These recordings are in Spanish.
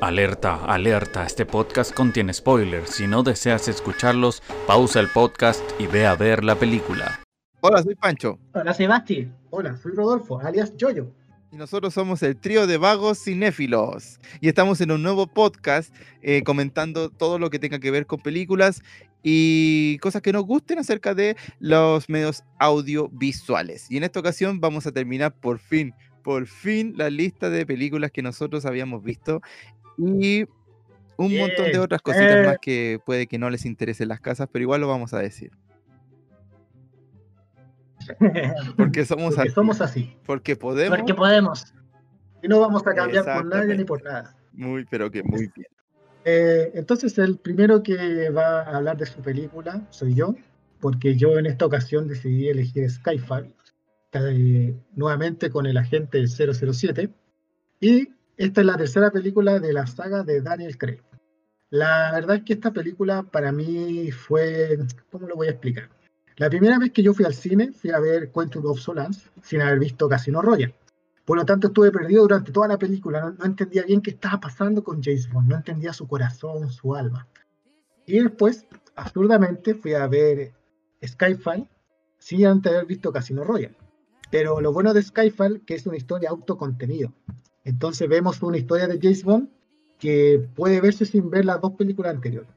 Alerta, alerta, este podcast contiene spoilers. Si no deseas escucharlos, pausa el podcast y ve a ver la película. Hola, soy Pancho. Hola, Sebasti. Hola, soy Rodolfo, alias Yoyo. Y nosotros somos el trío de vagos cinéfilos. Y estamos en un nuevo podcast eh, comentando todo lo que tenga que ver con películas y cosas que nos gusten acerca de los medios audiovisuales. Y en esta ocasión vamos a terminar por fin, por fin la lista de películas que nosotros habíamos visto y un montón de otras cositas Eh. más que puede que no les interesen las casas, pero igual lo vamos a decir. Porque somos Porque así, somos así. porque podemos. Porque podemos. Y no vamos a cambiar por nadie ni por nada. Muy, pero que muy bien. Eh, entonces, el primero que va a hablar de su película soy yo, porque yo en esta ocasión decidí elegir Skyfall, eh, nuevamente con el agente 007. Y esta es la tercera película de la saga de Daniel Craig. La verdad es que esta película para mí fue, ¿cómo lo voy a explicar? La primera vez que yo fui al cine, fui a ver Quantum of Solace sin haber visto Casino Royale. Por lo tanto, estuve perdido durante toda la película. No, entendía bien qué estaba pasando con James Bond. No entendía su corazón, su alma. Y después, absurdamente, fui a ver Skyfall sin antes haber visto Casino Royale. Pero lo bueno de Skyfall que es una historia autocontenido. Entonces vemos una historia de James Bond que puede verse sin ver las dos películas anteriores.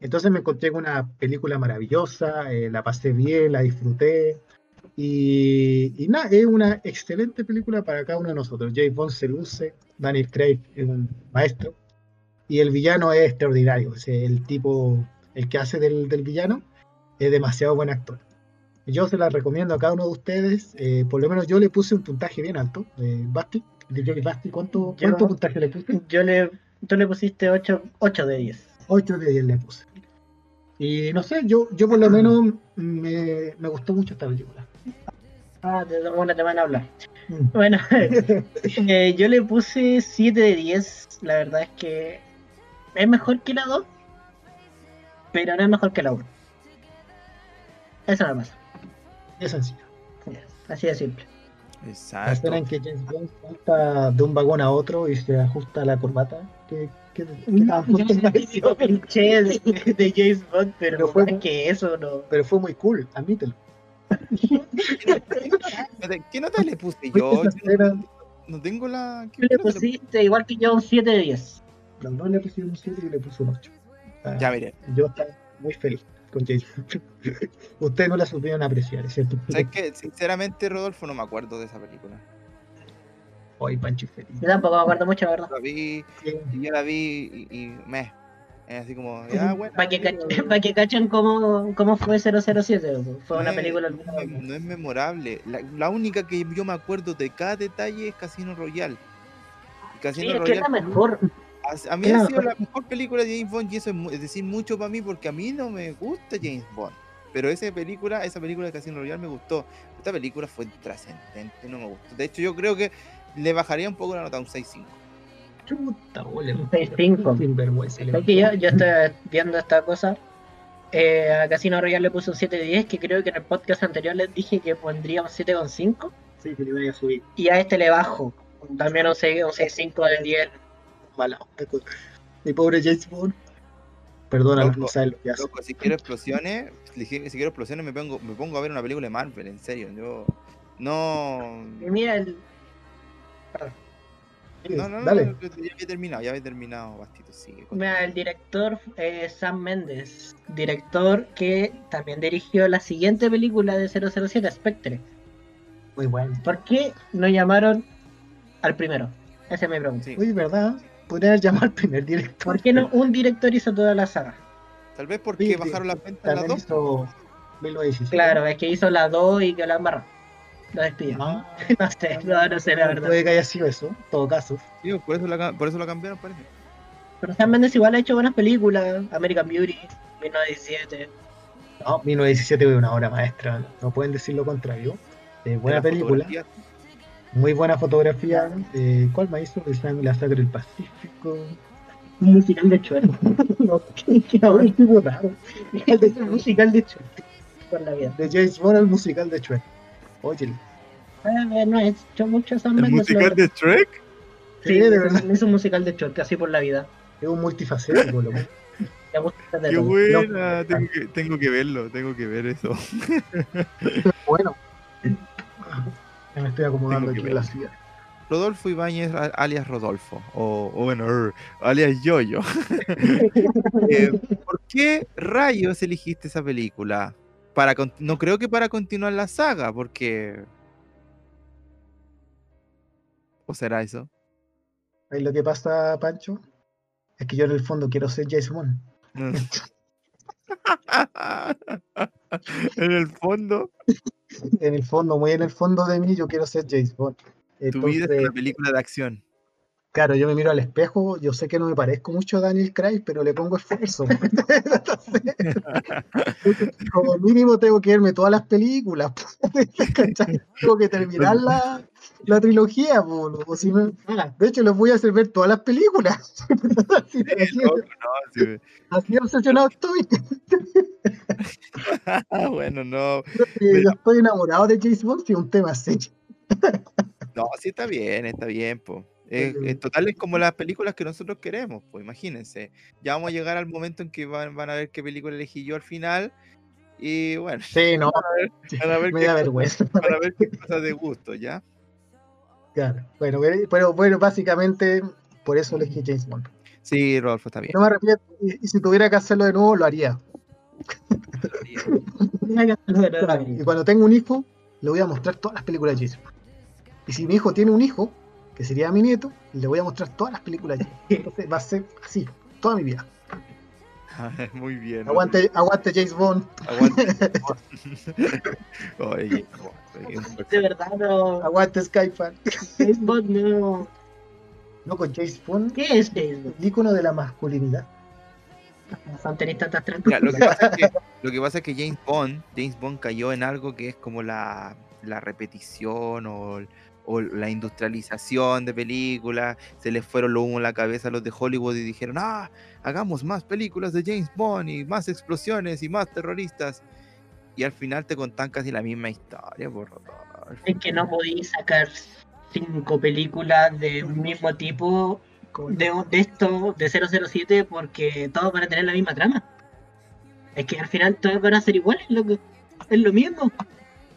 Entonces me encontré con una película maravillosa, eh, la pasé bien, la disfruté. Y, y nada, es una excelente película para cada uno de nosotros. James Bond se luce, Daniel Craig es un maestro, y el villano es extraordinario. Sea, el tipo, el que hace del, del villano, es demasiado buen actor. Yo se la recomiendo a cada uno de ustedes. eh, por lo menos yo le puse un puntaje bien alto. Eh, Basti, diría que Basti, ¿cuánto, Yo- cuánto puntaje le puse? Yo le, tú le pusiste 8, 8 de 10. 8 de 10 le puse. Y no sé, yo, yo por lo menos me, me gustó mucho esta película. Ah, de bueno, te van a hablar. Mm. Bueno, eh, yo le puse 7 de 10. La verdad es que es mejor que la 2, pero no es mejor que la 1. Eso me pasa. Es sencillo. Así de simple. La Exacto. escena en que James Bond salta de un vagón a otro y se ajusta la corbata. Que, que, cliché de, de James Bond, pero, Pero fue que eso no. pero fue muy cool, admítelo. ¿Qué nota le puse yo? No tengo la. ¿qué- le pusiste igual que yo un 7 de 10. No, no le pusieron un 7 y le puso un 8. Ah, Ya miré. Yo estaba muy feliz con James Bond. Ustedes no la supieron apreciar, ¿cierto? Sinceramente, Rodolfo, no me acuerdo de esa película. Hoy Pancho feliz. Yo tampoco me acuerdo mucho, la verdad. La vi, Sí. y yo la vi y, y me. Es así como, ya, bueno. Para que, cachen, pa' que cachen cómo, cómo fue 007. Fue una no es- película. No, es- no es memorable. La, la única que yo me acuerdo de cada detalle es Casino Royale. Casino Sí, es que es la Royale mejor. A, a mí Claro, ha sido la mejor película de James Bond y eso es, decir mucho para mí porque a mí no me gusta James Bond. Pero esa película, esa película de Casino Royale me gustó. Esta película fue trascendente, no me gustó. De hecho, yo creo que le bajaría un poco la nota a un 6.5. Chuta, ole. Un 6-5. Sin vergüenza. le Es que yo, yo estoy viendo esta cosa. Eh, a Casino Royale le puse un 7 de 10, que creo que en el podcast anterior les dije que pondría un 7,5. Sí, que le voy a subir. Y a este le bajo. También un 6 un 6,5 de 10. Mala onda con- Mi pobre James Bond. Perdónalo, Loco, no sabes lo que hace. Loco, si quiero explosiones, si si quiero explosiones me pongo, me pongo a ver una película de Marvel, en serio. Yo no. Mira, el, No, no, no, Dale. no, ya había terminado, ya había terminado, Bastito, sigue. mira, el director eh, Sam Mendes. Director que también dirigió la siguiente película de 007, Spectre. Muy bueno. ¿Por qué no llamaron al primero? Esa es mi pregunta. Sí. Oye, ¿verdad? Podría haber llamado al primer director. ¿Por qué no un director hizo toda la saga? Tal vez porque Sí, bajaron las ventas en las dos. hizo 1917. Claro, es que hizo las dos y que la embarró. Lo despidió. Ah, No sé, no, no sé la verdad. puede que haya sido eso, en todo caso. Sí, por eso la, por eso la cambiaron, parece. Pero Sam Mendes igual ha hecho buenas películas. American Beauty, 1917. No, 1917 fue una obra maestra, no pueden decir lo contrario. Eh, buena La película, fotografía, muy buena fotografía. Eh, ¿Cuál? El Sang- La Sangre del Pacífico. Un musical de Chuer. No, qué ahora es tipo raro. un musical de Chuer. Por la vida. De James Bond al musical de Shrek. Oye, Eh, no he hecho mucho Sam ¿El musical de Shrek? Sí, Sí, de verdad. hizo un musical de choque, así por la vida. Es un multifacético, loco. De Qué buena, tengo que, tengo que verlo, tengo que ver eso. Bueno. Me estoy acomodando aquí en la silla. Rodolfo Ibáñez, alias Rodolfo, o, o bueno, er, alias Yoyo. Eh, ¿Por qué rayos elegiste esa película? Para no creo que para continuar la saga, porque... ¿O será eso? ¿Sabes lo que pasa, Pancho? Es que yo en el fondo quiero ser Jason. en el fondo, En el fondo, muy en el fondo de mí, yo quiero ser James Bond. tu vida es una película de acción. claro, yo me miro al espejo, yo sé que no me parezco mucho a Daniel Craig, pero le pongo esfuerzo. Entonces, como mínimo tengo que verme todas las películas. tengo que terminar la, trilogía. po, o si no- Ah, de hecho, les voy a hacer ver todas las películas. así, así- Loco, no, sí. así obsesionado estoy. bueno, no. Yo estoy enamorado de James Bond, si es un tema serio. No, sí está bien, está bien, pues. En total es como las películas que nosotros queremos, pues imagínense. Ya vamos a llegar al momento en que van, van a ver qué película elegí yo al final. Y bueno, Sí, no, van a ver, me qué, da cosas- vergüenza. van a ver qué cosas de gusto, ¿ya? Claro. Bueno, pero- pero bueno, básicamente por eso elegí James Bond. Sí, Rodolfo, está bien. No me arrepiento. Y, y si tuviera que hacerlo de nuevo, lo haría. Y cuando tengo un hijo, le voy a mostrar todas las películas de James Bond. Y si mi hijo tiene un hijo, que sería mi nieto, le voy a mostrar todas las películas de James Bond. Entonces va a ser así, toda mi vida. Muy bien. Aguante, aguante James Bond. Aguante. Oye, De verdad, no. Aguante Skyfall. James Bond no. No, con James Bond, ¿Qué es James Bond? el ícono de la masculinidad. No tenéis tantas trampas. lo, que pasa es que, lo que pasa es que James Bond, James Bond cayó en algo que es como la, la repetición o, o la industrialización de películas. Se les fueron los humos a la cabeza a los de Hollywood y dijeron, ah, hagamos más películas de James Bond y más explosiones y más terroristas. Y al final te contan casi la misma historia, por Rodolfo. Es que no podéis sacar cinco películas de un mismo tipo de, de esto, de 007, porque todos van a tener la misma trama. Es que al final todos van a ser iguales, loco. Es lo mismo.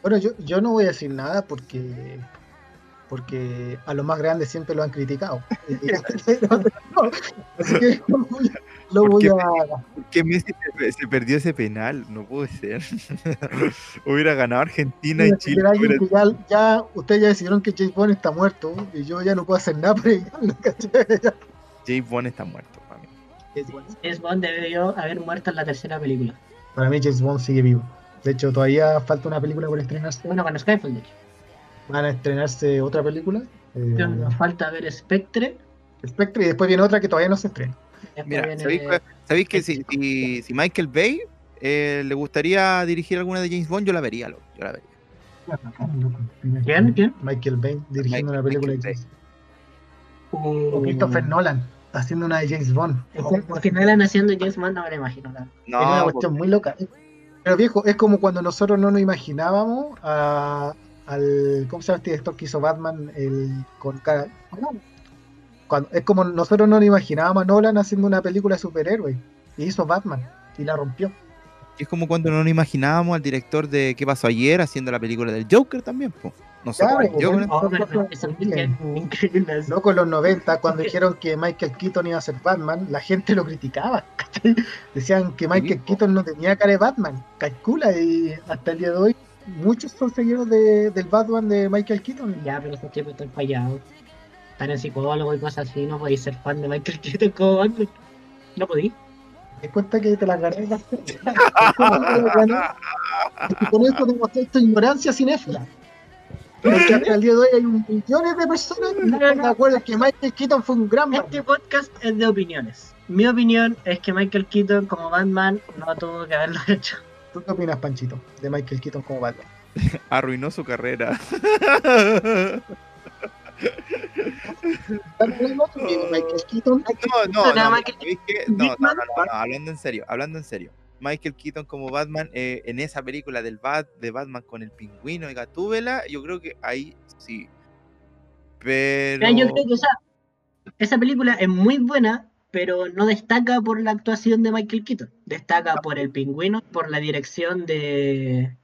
Bueno, yo, yo no voy a decir nada porque porque a los más grandes siempre lo han criticado. Así que lo voy a- lo ¿Por voy qué a... ¿Por qué Messi se, se perdió ese penal? No puede ser. hubiera ganado Argentina y Chile. Hubiera- ya, ya- ustedes ya decidieron que James Bond está muerto y yo ya no puedo hacer nada para. James Bond está muerto para mí. James Bond debió haber muerto en la tercera película. Para mí James Bond sigue vivo. De hecho, todavía falta una película por estrenarse. Bueno, con Skyfall, de hecho. Van a estrenarse otra película. eh, Nos falta ver Spectre. Spectre y después viene otra que todavía no se estrena. Mira, ¿sabéis, que si, si, si Michael Bay eh, le gustaría dirigir alguna de James Bond, yo la vería, loco, yo la vería. ¿Quién? ¿Quién? Michael Bay dirigiendo Michael- una película de James O Christopher Nolan haciendo una de James Bond. Es una- Al final haciendo James Bond no me lo imagino. es una cuestión muy loca. Pero viejo, es como cuando nosotros no nos imaginábamos a- al. ¿Cómo se llama este director que hizo Batman? El, con cara. Cuando, es como nosotros no nos imaginábamos a Nolan haciendo una película de superhéroes. Y hizo Batman. Y la rompió. es como cuando no nos imaginábamos al director de ¿Qué pasó ayer? haciendo la película del Joker también, po. No sé, Claro. Oh, increíble. Loco, en los 90, cuando dijeron que Michael Keaton iba a ser Batman, la gente lo criticaba. ¿cachai? Decían que Michael. Keaton no tenía cara de Batman. Calcula, y hasta el día de hoy, muchos son seguidores de- del Batman de Michael Keaton. Ya, pero esos tipos están fallados. Están en psicólogo y cosas así. No podéis ser fan de Michael Keaton como Batman. No podéis. ¿Te cuenta que te las gané? Y con esto demostré tu ignorancia cinéfila. Porque hasta el día de hoy hay un millones de personas que no están de acuerdo en que Michael Keaton fue un gran Batman. Este podcast es de opiniones. Mi opinión es que Michael Keaton como Batman no tuvo que haberlo hecho. ¿Tú qué opinas, Panchito, de Michael Keaton como Batman? arruinó su carrera. No, no, No, no, no, hablando en serio, hablando en serio. Michael Keaton como Batman eh, en esa película del Bat de Batman con el pingüino y Gatúbela, yo creo que ahí sí. Pero yo creo que, o sea, esa película es muy buena, pero no destaca por la actuación de Michael Keaton. Destaca por el pingüino, por la dirección de,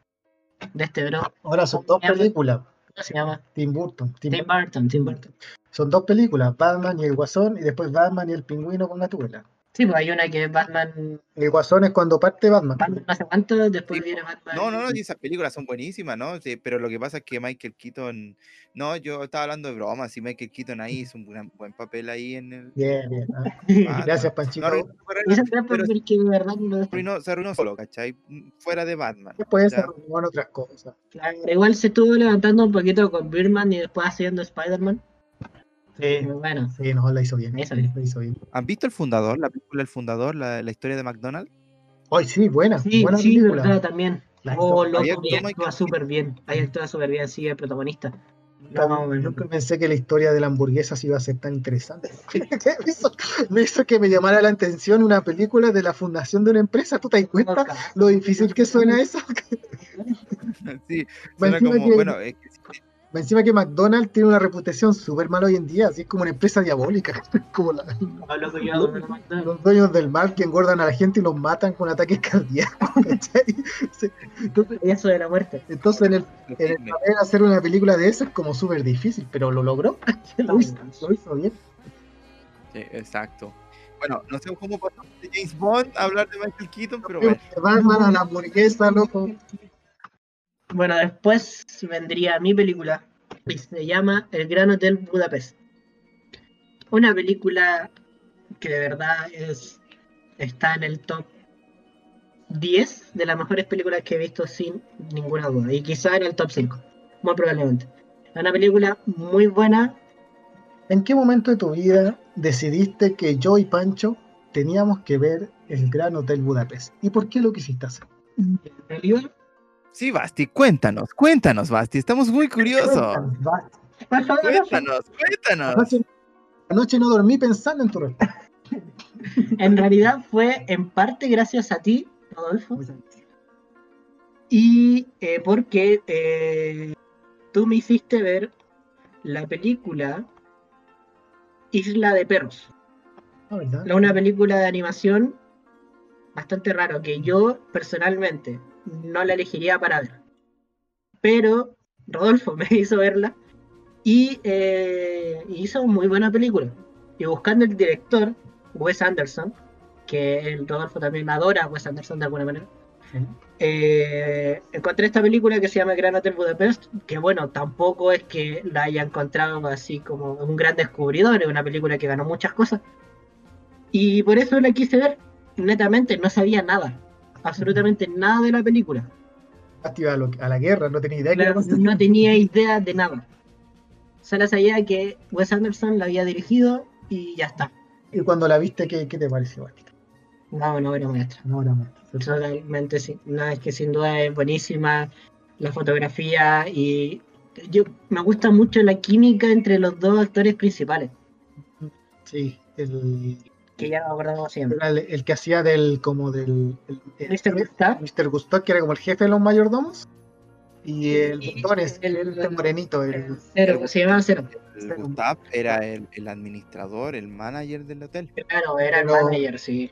de este bro. Ahora son dos películas. ¿Cómo se llama? Tim Burton. Tim- Tim Burton, Tim Burton. Son dos películas, Batman y el Guasón, y después Batman y el Pingüino con Gatúbela. Sí, pues hay una que es Batman, El Guasón es cuando parte Batman. Batman no sé cuánto, después Sí, viene Batman. No, no, no, y esas películas son buenísimas, ¿no? Sí, pero lo que pasa es que Michael Keaton, no, yo estaba hablando de broma, si Michael Keaton ahí hizo un gran- buen papel ahí en el... Bien, bien. ah. Gracias, No Panchito. Esa de verdad no se arruinó, se arruinó solo, ¿cachai? Fuera de Batman. Después se en otras cosas. Claro, Igual se estuvo levantando un poquito con Birdman y después haciendo Spider-Man. Sí, Pero Bueno, sí, no, la hizo bien. Bien. La hizo bien. ¿Han visto El Fundador, la película El Fundador, la, la historia de McDonald's? Ay, sí, buena. sí, buena sí, película. verdad, también. La Oh, hizo- loco, actúa Michael súper bien. Ahí actúa súper bien, sí, el protagonista. Nunca- No. Nunca pensé que la historia de la hamburguesa se iba a ser tan interesante. me, hizo, me hizo que me llamara la atención una película de la fundación de una empresa. ¿Tú te das cuenta lo difícil que suena eso? sí, suena como, que- bueno, es que Encima que McDonald's tiene una reputación súper mala hoy en día, así es como una empresa diabólica, como la- los dueños del mal que engordan a la gente y los matan con ataques cardíacos. Entonces, Eso de la muerte. entonces en el, en el terrible. papel hacer una película de eso es como súper difícil, pero lo logró. Lo hizo, lo hizo bien. Sí, exacto. Bueno, no sé cómo pasó de James Bond a hablar de Michael Keaton, pero bueno. Batman a la hamburguesa, loco. Bueno, después vendría mi película y se llama El Gran Hotel Budapest. Una película que de verdad es está en el top 10 de las mejores películas que he visto sin ninguna duda. Y quizá en el top 5, muy probablemente. Es una película muy buena. ¿En qué momento de tu vida decidiste que yo y Pancho teníamos que ver el Gran Hotel Budapest? ¿Y por qué lo quisiste hacer? En realidad, Sí, Basti, cuéntanos, cuéntanos, Basti, estamos muy curiosos. Cuéntanos, cuéntanos. Anoche, anoche no dormí pensando en tu respuesta. En realidad fue en parte gracias a ti, Rodolfo. Y eh, porque eh, tú me hiciste ver la película Isla de Perros. La- Una película de animación bastante raro que yo personalmente no la elegiría para ver. Pero Rodolfo me hizo verla y eh, hizo muy buena película. Y buscando el director, Wes Anderson, que el Rodolfo también adora a Wes Anderson de alguna manera. Sí. Eh, encontré esta película que se llama Gran Hotel Budapest, que bueno, tampoco es que la haya encontrado así como un gran descubridor, es una película que ganó muchas cosas. Y por eso la quise ver, netamente no sabía nada, absolutamente nada de la película. A, lo- a la guerra, no tenía idea Claro, no tenía idea de nada. Solo sabía que Wes Anderson la había dirigido y ya está. Y cuando la viste, ¿qué, qué te pareció? No, no era maestra. No, era más. Totalmente sí. No, es que sin duda es buenísima la fotografía y yo me gusta mucho la química entre los dos actores principales, Sí, el, que ya nos acordamos siempre. era el, el que hacía del, como del... el- el- Mr. Gustav Mr. Gustav, que era como el jefe de los mayordomos. Y el Botones, el- el, morenito, el, Cero, se llamaba Cero. El Gustav era el, el administrador, el manager del hotel. Claro, era el Pero- manager, sí.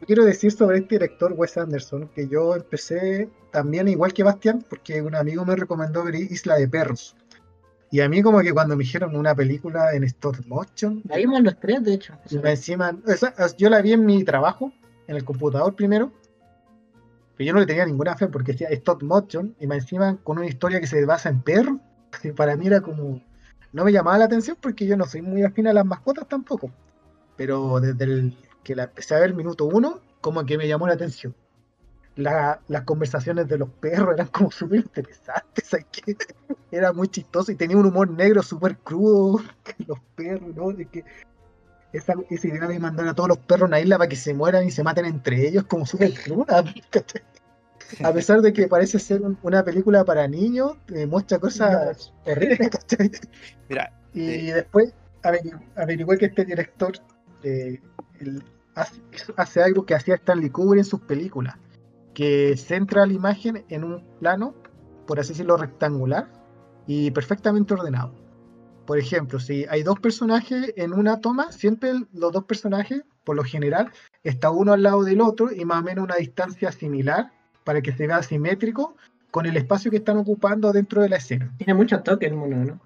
Yo quiero decir sobre este director Wes Anderson que yo empecé también igual que Bastián porque un amigo me recomendó ver Isla de Perros. Y a mí como que cuando me dijeron una película en stop motion, La vimos los tres, de hecho. y encima, esa- yo la vi en mi trabajo, en el computador primero, pero yo no le tenía ninguna fe porque decía stop motion y más encima con una historia que se basa en perros, que para mí era como, no me llamaba la atención porque yo no soy muy afín a las mascotas tampoco. Pero desde el que la empecé a ver minuto uno, como que me llamó la atención. La- las conversaciones de los perros eran como súper interesantes. Era muy chistoso y tenía un humor negro súper crudo. Los perros, ¿no? De que esa, esa idea de mandar a todos los perros a una isla para que se mueran y se maten entre ellos, como súper cruda. ¿cachai? A pesar de que parece ser un- una película para niños, eh, muestra cosas horribles, ¿cachai? Mira, Y Eh. después averi- averigué que este director eh, hace, hace algo que hacía Stanley Kubrick en sus películas, que centra la imagen en un plano, por así decirlo, rectangular y perfectamente ordenado. por ejemplo, si hay dos personajes en una toma, siempre los dos personajes, por lo general, está uno al lado del otro y más o menos una distancia similar para que se vea simétrico con el espacio que están ocupando dentro de la escena. Tiene muchos toques el mono, ¿no?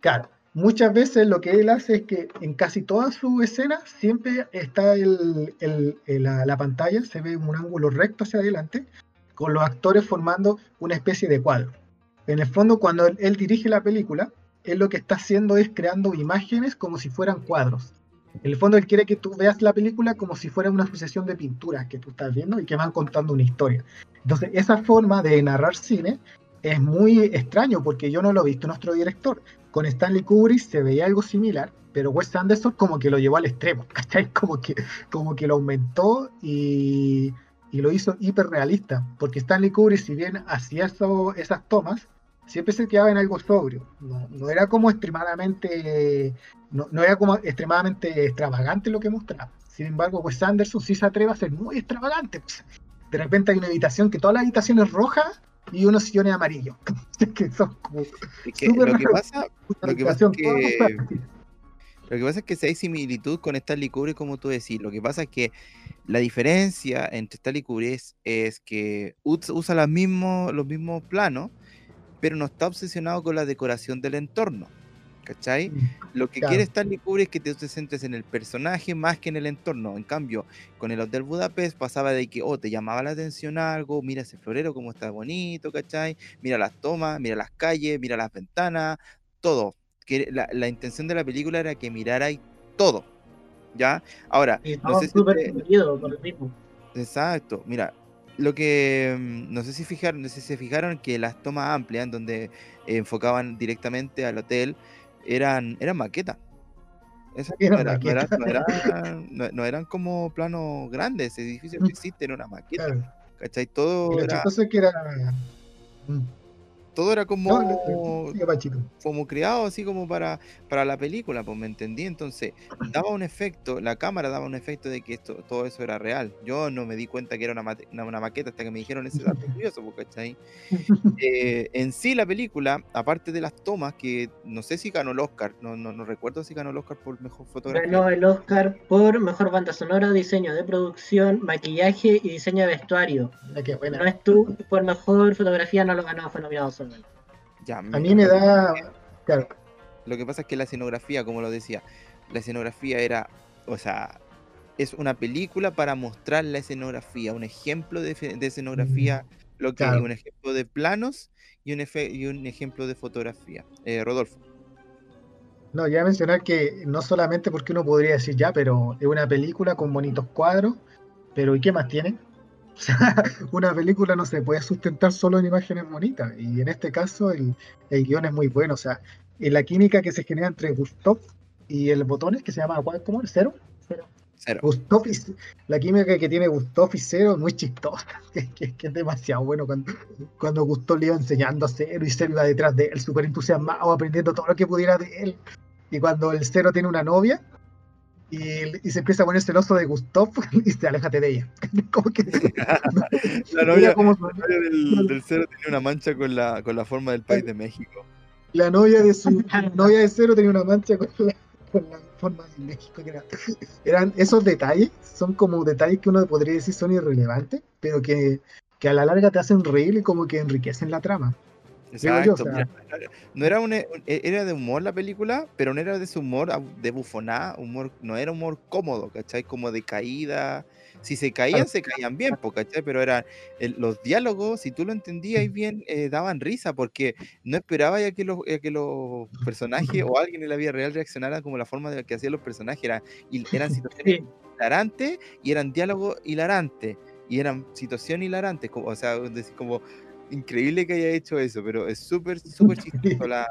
Claro, muchas veces lo que él hace es que en casi todas sus escenas siempre está la pantalla, se ve un ángulo recto hacia adelante, con los actores formando una especie de cuadro. En el fondo, cuando él, él dirige la película, él lo que está haciendo es creando imágenes como si fueran cuadros. En el fondo, él quiere que tú veas la película como si fuera una sucesión de pinturas que tú estás viendo y que van contando una historia. Entonces, esa forma de narrar cine es muy extraño porque yo no lo he visto nuestro director. Con Stanley Kubrick se veía algo similar, pero Wes Anderson como que lo llevó al extremo, ¿cachai? Como que, como que lo aumentó y, y lo hizo hiperrealista. Porque Stanley Kubrick, si bien hacía eso- esas tomas, siempre se quedaba en algo sobrio. No, no era como extremadamente, no, no era como extremadamente extravagante lo que mostraba. Sin embargo, Wes Anderson sí se atreve a ser muy extravagante. pues. De repente hay una habitación que toda la habitación es roja y unos sillones amarillos. que son como Es que Súper lo que pasa, Lo que pasa es que-. Lo que pasa es que si hay similitud con Stanley Kubrick, como tú decís, lo que pasa es que la diferencia entre Stanley Kubrick es, es que us- usa las mismos, los mismos planos, pero no está obsesionado con la decoración del entorno. ¿Cachai? Lo que Claro. quiere Stanley Kubrick es que te centres en el personaje más que en el entorno. En cambio, con el Hotel Budapest pasaba de que, oh, te llamaba la atención algo, mira ese florero, cómo está bonito, ¿cachai? Mira las tomas, mira las calles, mira las ventanas, todo. Que la, la intención de la película era que mirarais todo. ¿Ya? Ahora, Y no todo sé si súper por el mismo. Exacto, mira, lo que mm, no sé si fijaron, no sé si se fijaron que las tomas amplias en donde enfocaban directamente al hotel eran, eran maquetas. Esas no, Eran era- no era- maquetas. no eran, no- no eran como planos grandes, ese edificio que existe era una maqueta, Claro. ¿cachai? Y Todo lo era, chistoso es que era. Todo era como, no, no, como creado así como para, para la película, pues me entendí. Entonces, daba un efecto, la cámara daba un efecto de que esto, todo eso era real. Yo no me di cuenta que era una, mate- una, una maqueta hasta que me dijeron ese dato curioso, pues, ¿cachai? Eh, en sí, la película, aparte de las tomas, que no sé si ganó el Oscar, no, no, no recuerdo si ganó el Oscar por mejor fotografía. Ganó el Oscar por mejor banda sonora, diseño de producción, maquillaje y diseño de vestuario. Qué buena. No estuvo por mejor fotografía, no lo ganó, fue nominado solo. Ya, A mí me da. Claro, Lo que pasa es que la escenografía, como lo decía, la escenografía era, o sea, es una película para mostrar la escenografía, un ejemplo de, escenografía, lo que claro. un ejemplo de planos y un, efe- y un ejemplo de fotografía. Eh, Rodolfo. No, ya mencionar que no solamente porque uno podría decir ya, pero es una película con bonitos cuadros, pero ¿y qué más tiene? O sea, una película no se puede sustentar solo en imágenes bonitas, y en este caso el, el guion es muy bueno, o sea, en la química que se genera entre Gustav y el botones, que se llama, ¿cuál- ¿cómo? ¿El cero? Cero. Gustav y, la química que tiene Gustav y Cero es muy chistosa, que, que- que es demasiado bueno cuando, cuando Gustav le iba enseñando a Cero y Cero iba detrás de él, súper entusiasmado, aprendiendo todo lo que pudiera de él. Y cuando el Cero tiene una novia y, y se empieza a poner celoso de Gustav y dice, aléjate de ella. Como que La novia, como su- la novia del, del cero tenía una mancha con la, con la forma del país de México. la novia de su novia de Cero tenía una mancha con la, con la forma de México. que era- eran esos detalles, son como detalles que uno podría decir son irrelevantes, pero que, que a la larga te hacen reír y como que enriquecen la trama. Yo, Exacto. o sea- mira, no era un, e- era de humor la película, pero no era de ese humor de bufonada, humor, no era humor cómodo, ¿cachai? Como de caída. Si se caían, se caían bien, ¿cachai? Pero eran los diálogos, si tú lo entendías bien, eh, daban risa, porque no esperaba ya que los, ya que los personajes o alguien en la vida real reaccionaran como la forma de la que hacían los personajes. Era, eran situaciones Sí. hilarantes y eran diálogos hilarantes y eran situaciones hilarantes, como, o sea, decir, como increíble que haya hecho eso, pero es súper, súper chistoso la-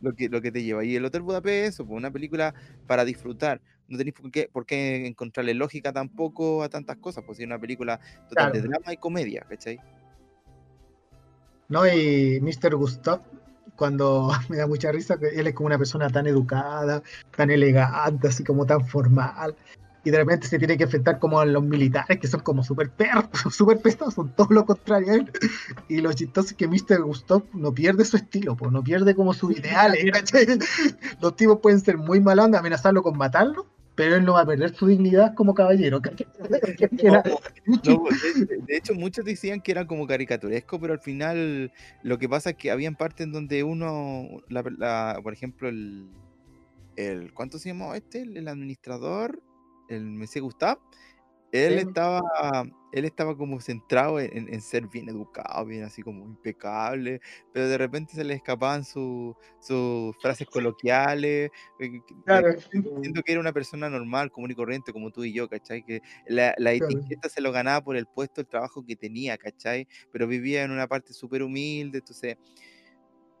lo, que, lo que te lleva. Y el Hotel Budapest, eso, pues, una película para disfrutar. No tenéis por qué, por qué encontrarle lógica tampoco a tantas cosas, pues es una película total de drama y comedia, ¿cachai? ¿No? Y Mr. Gustav, cuando me da mucha risa, que él es como una persona tan educada, tan elegante, así como tan formal. Y de repente se tiene que enfrentar como a los militares que son como súper perros, súper pesados, son todo lo contrario a él. Y lo chistoso es que Mr. Gustav no pierde su estilo, pues no pierde como sus ideales. ¿cachai? Los tipos pueden ser muy mala onda, amenazarlo con matarlo, pero él no va a perder su dignidad como caballero. de, de hecho, muchos decían que era como caricaturesco, pero al final lo que pasa es que habían partes en donde uno, la, la- por ejemplo, el, el ¿cuánto se llamó este? El, el administrador, el Messi Gustav, él Sí. estaba, él estaba como centrado en, en- ser bien educado, bien así como impecable, pero de repente se le escapaban su- sus frases coloquiales. eh, que- Claro. Siento que era una persona normal, común y corriente, como tú y yo, ¿cachai? Que la, la Claro. etiqueta se lo ganaba por el puesto, el trabajo que tenía, ¿cachai? Pero vivía en una parte súper humilde, entonces...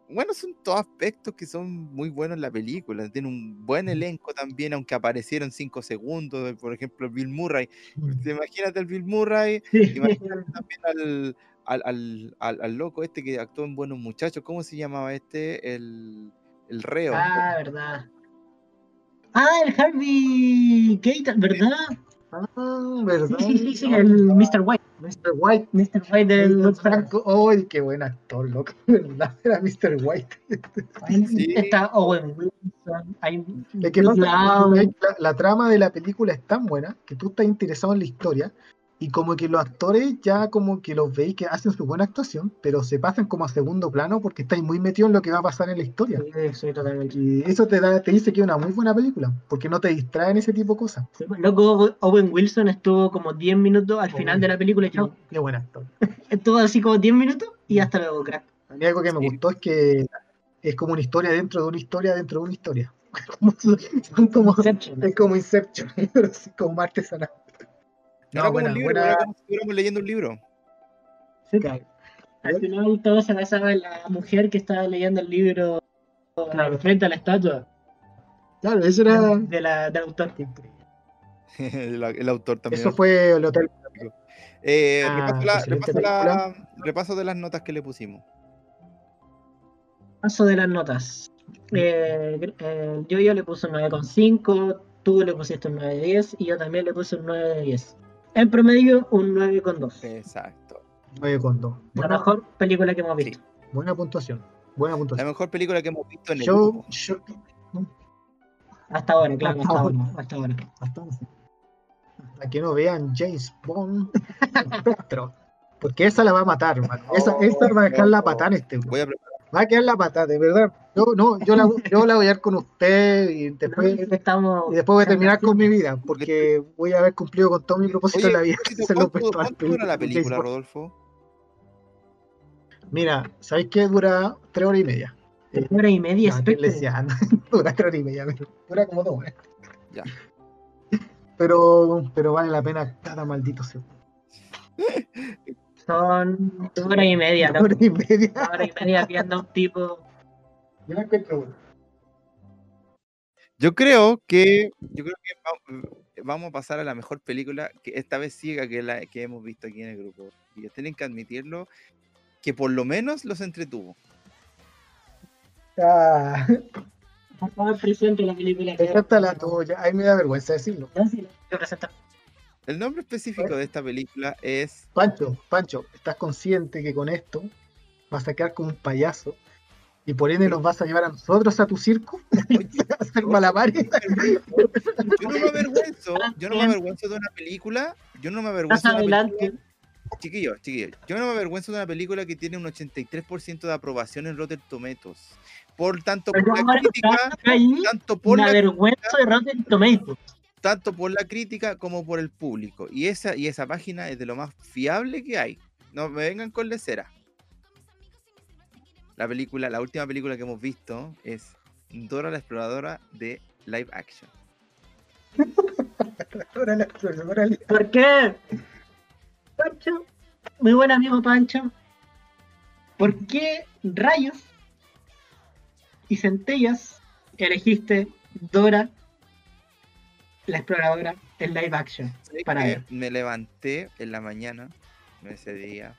Bueno, son todos aspectos que son muy buenos en la película. Tiene un buen elenco también, aunque aparecieron cinco segundos. Por ejemplo, Bill Murray. ¿Te Imagínate al Bill Murray, Sí. imagínate también al, al, al, al- al loco este que actuó en Buenos Muchachos. ¿Cómo se llamaba este? El, el reo. Ah, verdad. Ah, el Harvey Keitel, ¿verdad? Ah, ¿verdad? Sí, sí, sí, el Mr. White. Mr. White. Mr. White del Mr. Franco. ¡Ay, qué buen actor, loco! ¿Verdad? Era Mr. White. Sí. Está Owen Wilson. Hay la, la trama de la película es tan buena que tú estás interesado en la historia y como que los actores ya como que los veis que hacen su buena actuación, pero se pasan como a segundo plano porque estáis muy metidos en lo que va a pasar en la historia. Sí, sí, totalmente. Y eso te da, te dice que es una muy buena película, porque no te distraen ese tipo de cosas. Sí, pues, Loco, Owen Wilson estuvo como 10 minutos al final de la película y chao. Qué buen actor. Estuvo así como 10 minutos y hasta luego, crack. A mí algo que me gustó es que es como una historia dentro de una historia dentro de una historia. Como- son como, Inception. es como Inception, pero así como artesanal. No, No, era como buena, un libro, buena- era como si estuviéramos leyendo un libro. Sí, Al final todo se basaba en la mujer que estaba leyendo el libro Claro. frente a la estatua Claro, eso era. de la, del autor. el, el autor también. Eso fue el hotel. Eh, Ah, repaso, la- repaso la- repaso de las notas que le pusimos. Paso de las notas. Eh, eh, yo, yo le puse un 9,5, tú le pusiste un 9 de 10 y yo también le puse un 9 de 10. En promedio, un 9,2. Exacto. 9 con 2. La mejor película que hemos visto. buena puntuación. Buena La puntuación. mejor película que hemos visto en el Yo, grupo. yo, Hasta ahora, claro, Hasta hasta ahora. ahora. Hasta ahora. hasta, hasta que no vean James Bond Spectro. Porque esa la va a matar, hermano. Esa, esa va a dejar la patada en este. Voy a preparar. Va a quedar la patada, de verdad. Yo, no, yo, la, yo la voy a ver con usted y después, Estamos. y después voy a terminar con mi vida. Porque voy a haber cumplido con todo mi propósito Oye, en la vida. ¿cuánto, cuánto dura la película. Rodolfo? Mira, ¿sabéis qué? Dura tres horas y media. Tres horas y media, No, decía, dura tres horas y media, pero dura como dos horas. Ya. Pero, pero vale la pena cada maldito segundo. Son dos horas y media, Una ¿no? hora y media. Dos horas y media viendo a un tipo. Yo la encuentro buena. Yo creo que, yo creo que va- vamos a pasar a la mejor película, que esta vez siga que la que hemos visto aquí en el grupo. Y ellos tienen que admitirlo, que por lo menos los entretuvo. Ah, Por favor, presente la película. la tuya. Ahí me da vergüenza decirlo. El nombre específico de esta película es Pancho, Pancho, ¿estás consciente que con esto vas a quedar como un payaso? Y por ende nos vas a llevar a nosotros a tu circo a hacer malabares. Yo no me avergüenzo, yo no me avergüenzo de una película, yo no me avergüenzo de una película, chiquillos, chiquillos, yo no me avergüenzo de una película que tiene un 83% de aprobación en Rotten Tomatoes. Por tanto por Pero la crítica, está ahí tanto por la la, vergüenza de Rotten Tomatoes. tanto por la crítica como por el público. Y esa, y esa página es de lo más fiable que hay. No me vengan con lecera. La película, la última película que hemos visto es Dora la exploradora de live action. ¿Por qué? Pancho, muy buen amigo Pancho. ¿Por qué rayos y centellas elegiste Dora, la exploradora, en live action? ¿Sabes Para ver. Me levanté en la mañana de ese día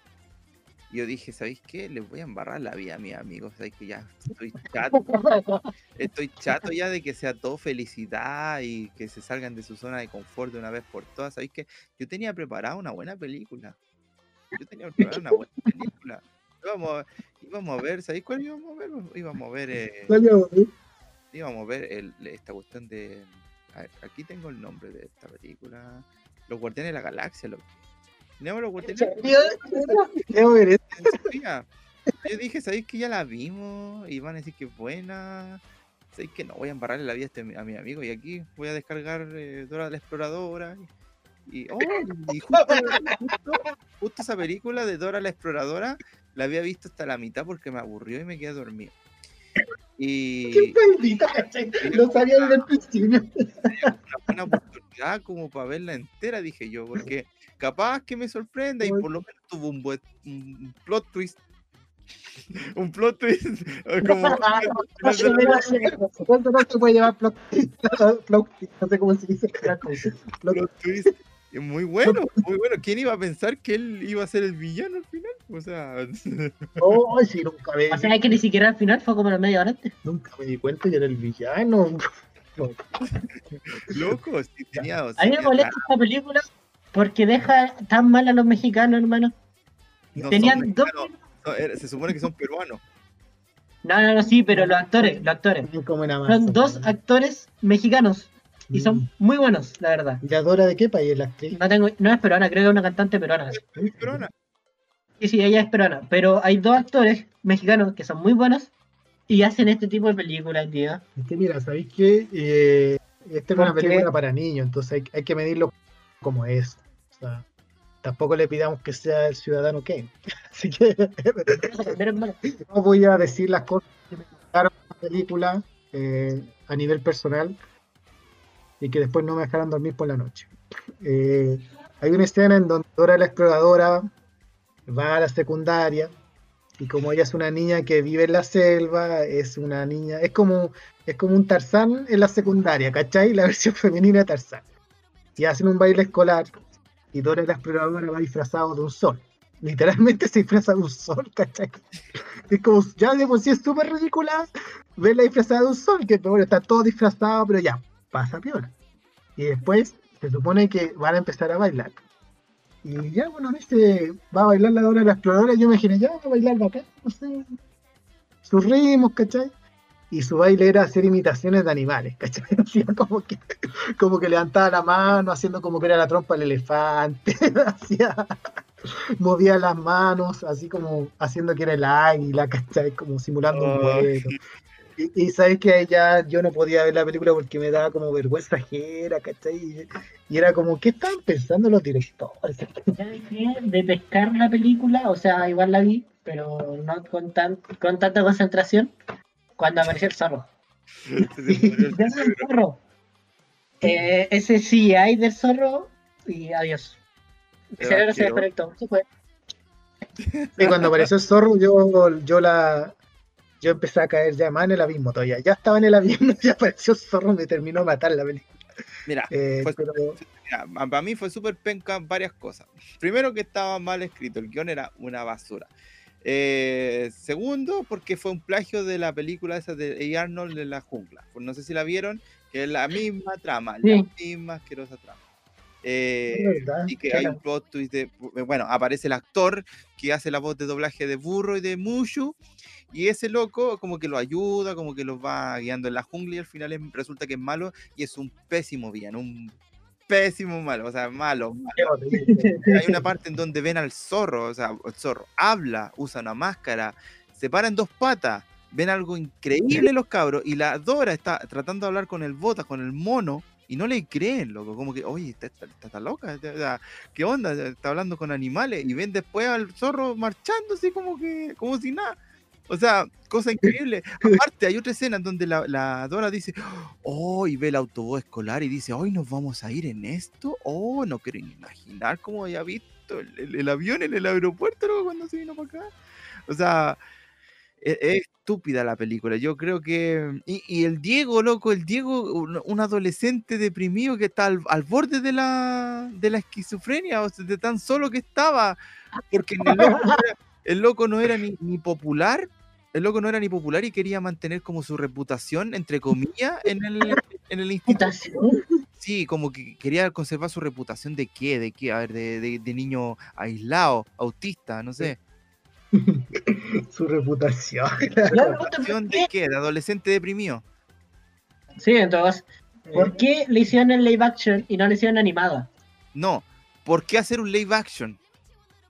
Y yo dije, ¿sabéis qué? Les voy a embarrar la vida a mis amigos. ¿Sabéis que ya estoy chato? Estoy chato ya de que sea todo felicidad y que se salgan de su zona de confort de una vez por todas. ¿Sabéis que Yo tenía preparada una buena película. Yo tenía preparada una buena película. Íbamos, íbamos a ver, ¿sabéis cuál íbamos a ver? Íbamos a ver, eh, íbamos a ver el- esta cuestión de... a ver, aquí tengo el nombre de esta película. Los Guardianes de la Galaxia, loco. Los Guardianes. Yo dije, ¿sabéis que ya la vimos? Y van a decir que es buena. ¿Sabéis que no voy a embarrarle la vida a, este- a mi amigo? Y aquí voy a descargar eh, Dora la Exploradora. Y, oh, y justo, justo- justo esa película de Dora la Exploradora la había visto hasta la mitad porque me aburrió y me quedé dormido. Y Qué maldita. Lo sabía desde el principio. una buena oportunidad como para verla entera, dije yo, porque capaz que me sorprenda y por lo menos tuvo un, buen, un plot twist. Un plot twist. como- ¿Cuánto no se puede llevar plot plot- No sé cómo se dice. plot twist. Muy bueno, muy bueno. ¿Quién iba a pensar que él iba a ser el villano al final? O sea, Oh, sí, nunca me, O sea que ni siquiera al final fue como la media hora antes. nunca me di cuenta que era el villano. No. loco, sí tenía. A mí me molesta esta película porque deja tan mal a los mexicanos, hermano. no Tenían dos. se supone que son peruanos. No, no, no, sí, pero los actores, los actores. Son dos actores mexicanos y Mm. son muy buenos, la verdad. ¿Y Adora de qué país es la actriz? No tengo, no es peruana, creo que es una cantante peruana. Es peruana. Sí, sí, ella es peruana, pero hay dos actores mexicanos que son muy buenos y hacen este tipo de películas, tío. Es que mira, ¿sabéis qué? Eh, esta es una película para niños, entonces hay, hay que medirlo como es. O sea, tampoco le pidamos que sea el ciudadano Kane. Así que no voy a decir las cosas que me gustaron de la película eh, a nivel personal y que después no me dejaran dormir por la noche. Eh, hay una escena en donde Dora la exploradora va a la secundaria y como ella es una niña que vive en la selva, es una niña, es como, es como un Tarzán en la secundaria, ¿cachai? La versión femenina de Tarzán. Y hacen un baile escolar Dora la exploradora va disfrazado de un sol. Literalmente se disfraza de un sol, ¿cachai? Es como, ya de por sí es súper ridícula verla disfrazada de un sol, que bueno, está todo disfrazado, pero ya, pasa piola. Y después se supone que van a empezar a bailar. Y ya, bueno, este va a bailar la Dora la exploradora, yo me imaginé, ya va a bailar bacán, no sé, sus ritmos, ¿cachai? Y su baile era hacer imitaciones de animales, ¿cachai? Como que, como que levantaba la mano, haciendo como que era la trompa del elefante, hacía, movía las manos, así como haciendo que era el águila, ¿cachai? Como simulando un Ay. vuelo. Y, y sabes que ya yo no podía ver la película porque me daba como vergüenza ajena, ¿cachai? Y, y era como, ¿qué estaban pensando los directores? de pescar la película, o sea, igual la vi, pero no con, tan, con tanta concentración cuando apareció el zorro. El zorro. Eh, ese sí hay del zorro y adiós. Mi cerebro se desconectó. Se fue. Y cuando apareció el zorro, yo, yo la yo empecé a caer ya más en el abismo todavía. Ya estaba en el abismo, ya apareció el zorro, me terminó de matar la película. Mira, Eh, fue- pero para mí fue súper penca varias cosas. Primero que estaba mal escrito, el guion era una basura. Eh, segundo, porque fue un plagio de la película esa de A. Arnold en la jungla. Pues no sé si la vieron, que es la misma trama, la Sí. misma asquerosa trama. Eh, y que hay un plot twist de, bueno, aparece el actor que hace la voz de doblaje de Burro y de Mushu, y ese loco como que lo ayuda, como que los va guiando en la jungla y al final es- resulta que es malo y es un pésimo villano, un pésimo malo, o sea, malo. Hay una parte en donde ven al zorro, o sea, el zorro habla, usa una máscara, se para en dos patas, ven algo increíble los cabros y la Dora está tratando de hablar con el Bota, con el mono. Y no le creen, loco, como que, oye, está, está- está- loca, está- ¿qué onda? Está hablando con animales y ven después al zorro marchando así como que, como si nada. O sea, cosa increíble. Aparte, hay otra escena en donde la, la Dora dice, oh, y ve el autobús escolar y dice, hoy nos vamos a ir en esto. Oh, no quiero ni imaginar cómo había visto el, el- el avión en el aeropuerto cuando se vino para acá. O sea, e- es, estúpida la película. Yo creo que. Y, y el Diego, loco, el Diego, un, un adolescente deprimido que está al, al borde de la, de la esquizofrenia, o sea, de tan solo que estaba. Porque en el loco era, el loco no era ni, ni popular, el loco no era ni popular y quería mantener como su reputación, entre comillas, en el, en el instituto. Sí, como que quería conservar su reputación de qué, de qué, a ver, de, de- de niño aislado, autista, no sé. Su reputación. ¿Reputación ¿por de qué? De adolescente deprimido. Sí, entonces, ¿por qué le hicieron en live action y no le hicieron animada? No, ¿por qué hacer un live action?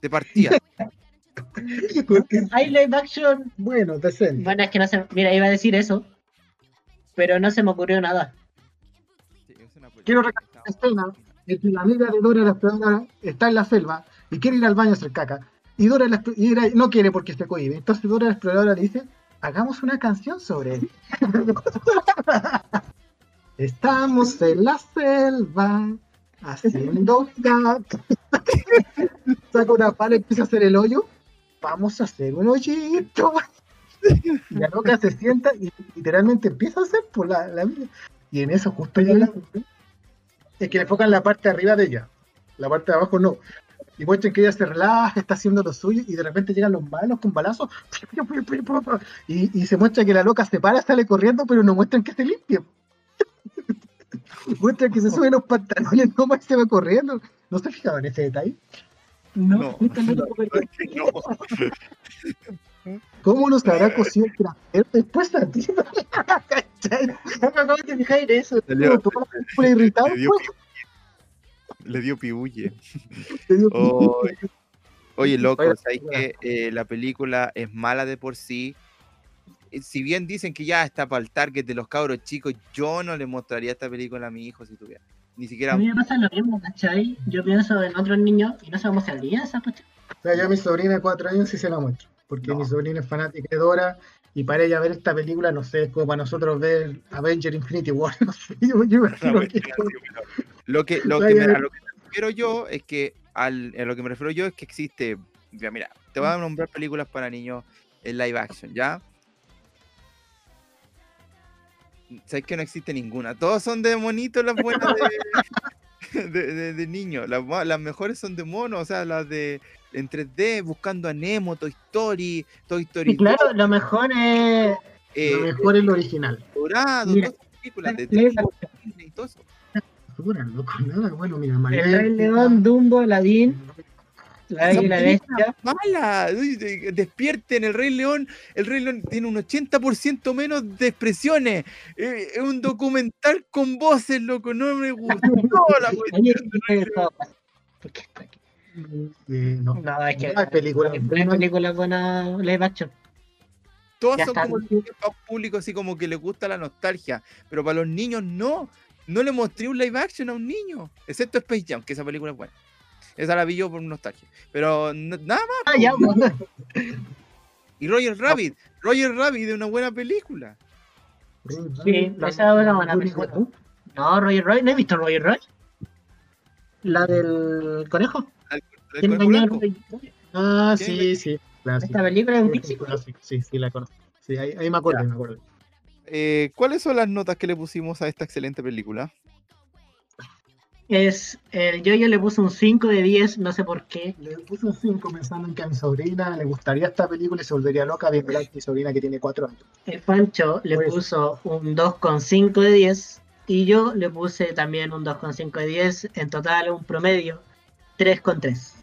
De partida. Porque, Hay live action. bueno, decente. Bueno, es que no se. Mira, iba a decir eso. Pero no se me ocurrió nada. Quiero recalcar la escena en que la amiga de Dora la exploradora está en la selva y quiere ir al baño a hacer caca. Y Dora la y era- no quiere porque se cohibe. Entonces Dora la exploradora le dice, hagamos una canción sobre él. Estamos en la selva haciendo caca. Saca una pala y empieza a hacer el hoyo. Vamos a hacer un hoyito. Y la loca se sienta y literalmente empieza a hacer por la, la Y en eso justo llega es que le enfocan la parte de arriba de ella. La parte de abajo no. Y muestran que ella se relaja, está haciendo lo suyo, y de repente llegan los malos con balazos. Y, y se muestra que la loca se para, sale corriendo, pero no muestran que se limpia. muestran que se sube los pantalones nomás y se va corriendo. ¿No se fijaban en ese detalle? No. justamente No. ¿Cómo nos habrá cosido el trasero después a ti? ¿Cachai? No me acabo de fijar en eso. La película irritado, le dio pues, pibulle. Le dio pibulle. te dio- Oh, Oye, loco, ¿sabes que eh, la película es mala de por sí? Eh, Si bien dicen que ya está para el target de los cabros chicos, yo no le mostraría esta película a mi hijo si tuviera. Ni siquiera. A mí me pasa lo mismo, ¿cachai? Yo pienso en otros niños y no sé cómo saldría esa cuestión. O sea, yo a mi sobrina de cuatro años sí se la muestro, porque No. mi sobrina es fanática de Dora, y para ella ver esta película, no sé, es como para nosotros ver Avenger Infinity War, no sé, yo, No, que- Lo que, lo que me, a lo que me refiero yo es que al, a lo que me refiero yo es que existe. ya, Mira, te voy a nombrar películas para niños en live action, ¿ya? Sabes que no existe ninguna. Todos son de monitos las buenas de, de, de- de niños. Las, las mejores son de mono, o sea, las de en 3D, buscando a Nemo, Toy Story, Toy Story Y claro, lo mejor es. 2, eh, lo mejor es lo original. Dorado, Mira, todas esas películas de Disney y todo eso. Loco, nada, bueno, mira, El Maléfica, Rey León, Dumbo, Aladdin, La Bella y la película Bestia. mala. Despierten, el Rey León. El Rey León tiene un 80% menos de expresiones. Eh, es un documental con voces, loco. No me gustó la cuestión. ¿Por qué está aquí? no, No, es que. no hay películas No hay buenas. película buena live action. Todas Ya son como para un público así como que les gusta la nostalgia. Pero para los niños no. No le mostré un live action a un niño. Excepto Space Jam, que esa película es buena. Esa la vi yo por nostalgia. Pero nada más. Ah, ya, bueno. Y Roger Rabbit. Roger Rabbit de una buena película. Sí, esa es una buena película. No, Roger Roy, ¿no he visto Roger Roy? La del conejo. ¿Quién Conejo? Ah, ¿Quién sí, sí, clásico. Esta película es un Sí, clásico. clásico, Sí, sí, la conozco. Sí, ahí, ahí me acuerdo, me acuerdo. Eh, ¿Cuáles son las notas que le pusimos a esta excelente película? Es, el yo-yo le puse un 5 de 10, no sé por qué. Le puse un 5 pensando en que a mi sobrina le gustaría esta película y se volvería loca viendo a mi sobrina que tiene 4 años. El Pancho le Pues- puso un 2,5 de 10 y yo le puse también un 2,5 de 10. En total, un promedio 3,3.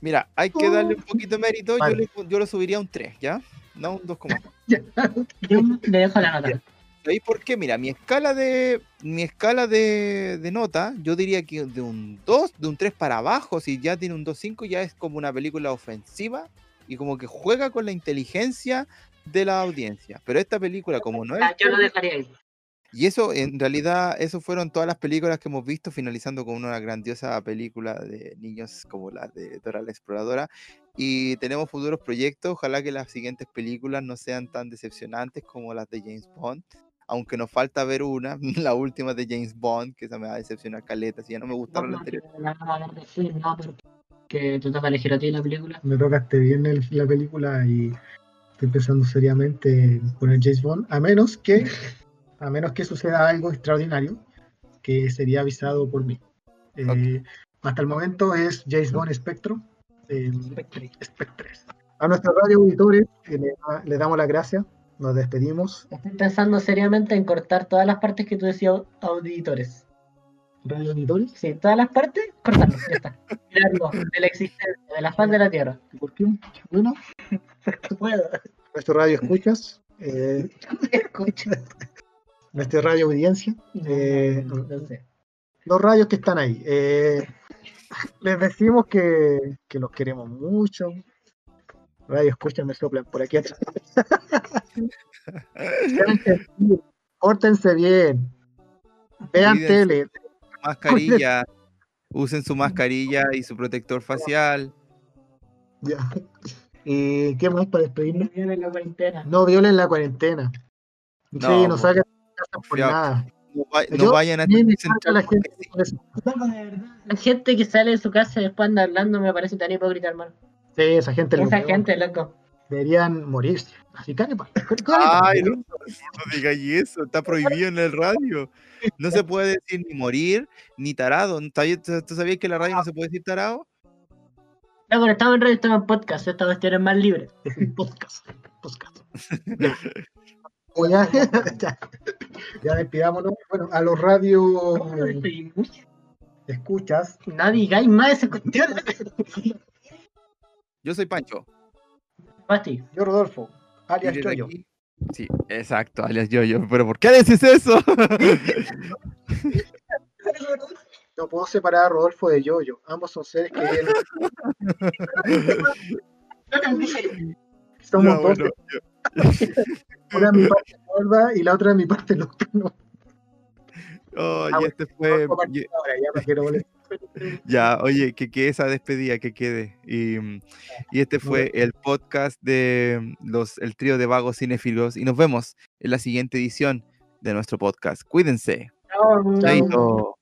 Mira, hay que darle un poquito de mérito. Yo, Vale. le, yo lo subiría a un 3, ¿ya? No un 2, Yo le dejo la nota. ¿Sabéis por qué? Mira, mi escala de mi escala de, de nota, yo diría que de un 2, de un 3 para abajo, si ya tiene un 2.5, ya es como una película ofensiva y como que juega con la inteligencia de la audiencia. Pero esta película, como no es... Ah, Yo lo dejaría ahí. Y eso, en realidad, eso fueron todas las películas que hemos visto, finalizando con una grandiosa película de niños como la de Dora la Exploradora. Y tenemos futuros proyectos. Ojalá que las siguientes películas no sean tan decepcionantes como las de James Bond. Aunque nos falta ver una, la última de James Bond, que esa me va a decepcionar caleta, si ya no me gustaron las anteriores. No, no, no, no, no, porque te toca elegir a ti la película. Me tocaste bien el- la película y estoy pensando seriamente en poner James Bond, a menos que, a menos que suceda algo extraordinario, que sería avisado por mí. Eh, Hasta el momento es James Bond Spectro, eh, Spectre. Spectre. A nuestros radio auditores eh, le, le damos las gracias, nos despedimos. Estoy pensando seriamente en cortar todas las partes que tú decías auditores. Radio auditores, Sí, todas las partes, cortarlo, ya está. Tirarlo de la existencia, de la faz de la tierra. ¿por qué? Bueno, Porque puedo. nuestro radio escuchas, eh, Escucha. nuestra radio audiencia, eh, No, no sé. los radios que están ahí. eh, les decimos que, que los queremos mucho. Radio escuchan, me soplan por aquí atrás. Pórtense bien. Vean Cuídense. tele. Mascarilla. Usen su mascarilla y su protector facial. Ya. ¿Y qué más para despedirnos? Viene la cuarentena. No violen la cuarentena. Sí, No, no salgan de casa por nada. No, va- no Yo- vayan a a centros encanta la gente. La gente que sale de su casa y después anda hablando me parece tan hipócrita, hermano. Sí, esa gente Esa loco. deberían morirse. Así que. Ay, no, no digáis eso, está prohibido en el radio. No se puede decir ni morir ni tarado. ¿Sabías- ¿Tú sabías que en la radio no se puede decir tarado? No estamos en radio, estamos en podcast. Esta cuestión es más libre. Podcast. podcast. Ya. O ya, ya, ya despidámonos. Bueno, a los radio escuchas, No digáis más esa cuestión. Yo soy Pancho. Pasti, yo Rodolfo, alias Y desde Choyo. aquí- Sí, exacto, alias yo, yo. Pero ¿por qué decís eso? No puedo separar a Rodolfo de Yoyo. Ambos son seres que somos No, dos. bueno, Una es mi parte gorda y la otra es mi parte nocturna. oh, Ah, y este fue. Y- de ahora, ya que no moleste. Ya, oye, que quede esa despedida, que quede. Y, mm, y este fue el podcast de mm, los el trío de vagos cinéfilos. Y nos vemos en la siguiente edición de nuestro podcast. Cuídense. Chao.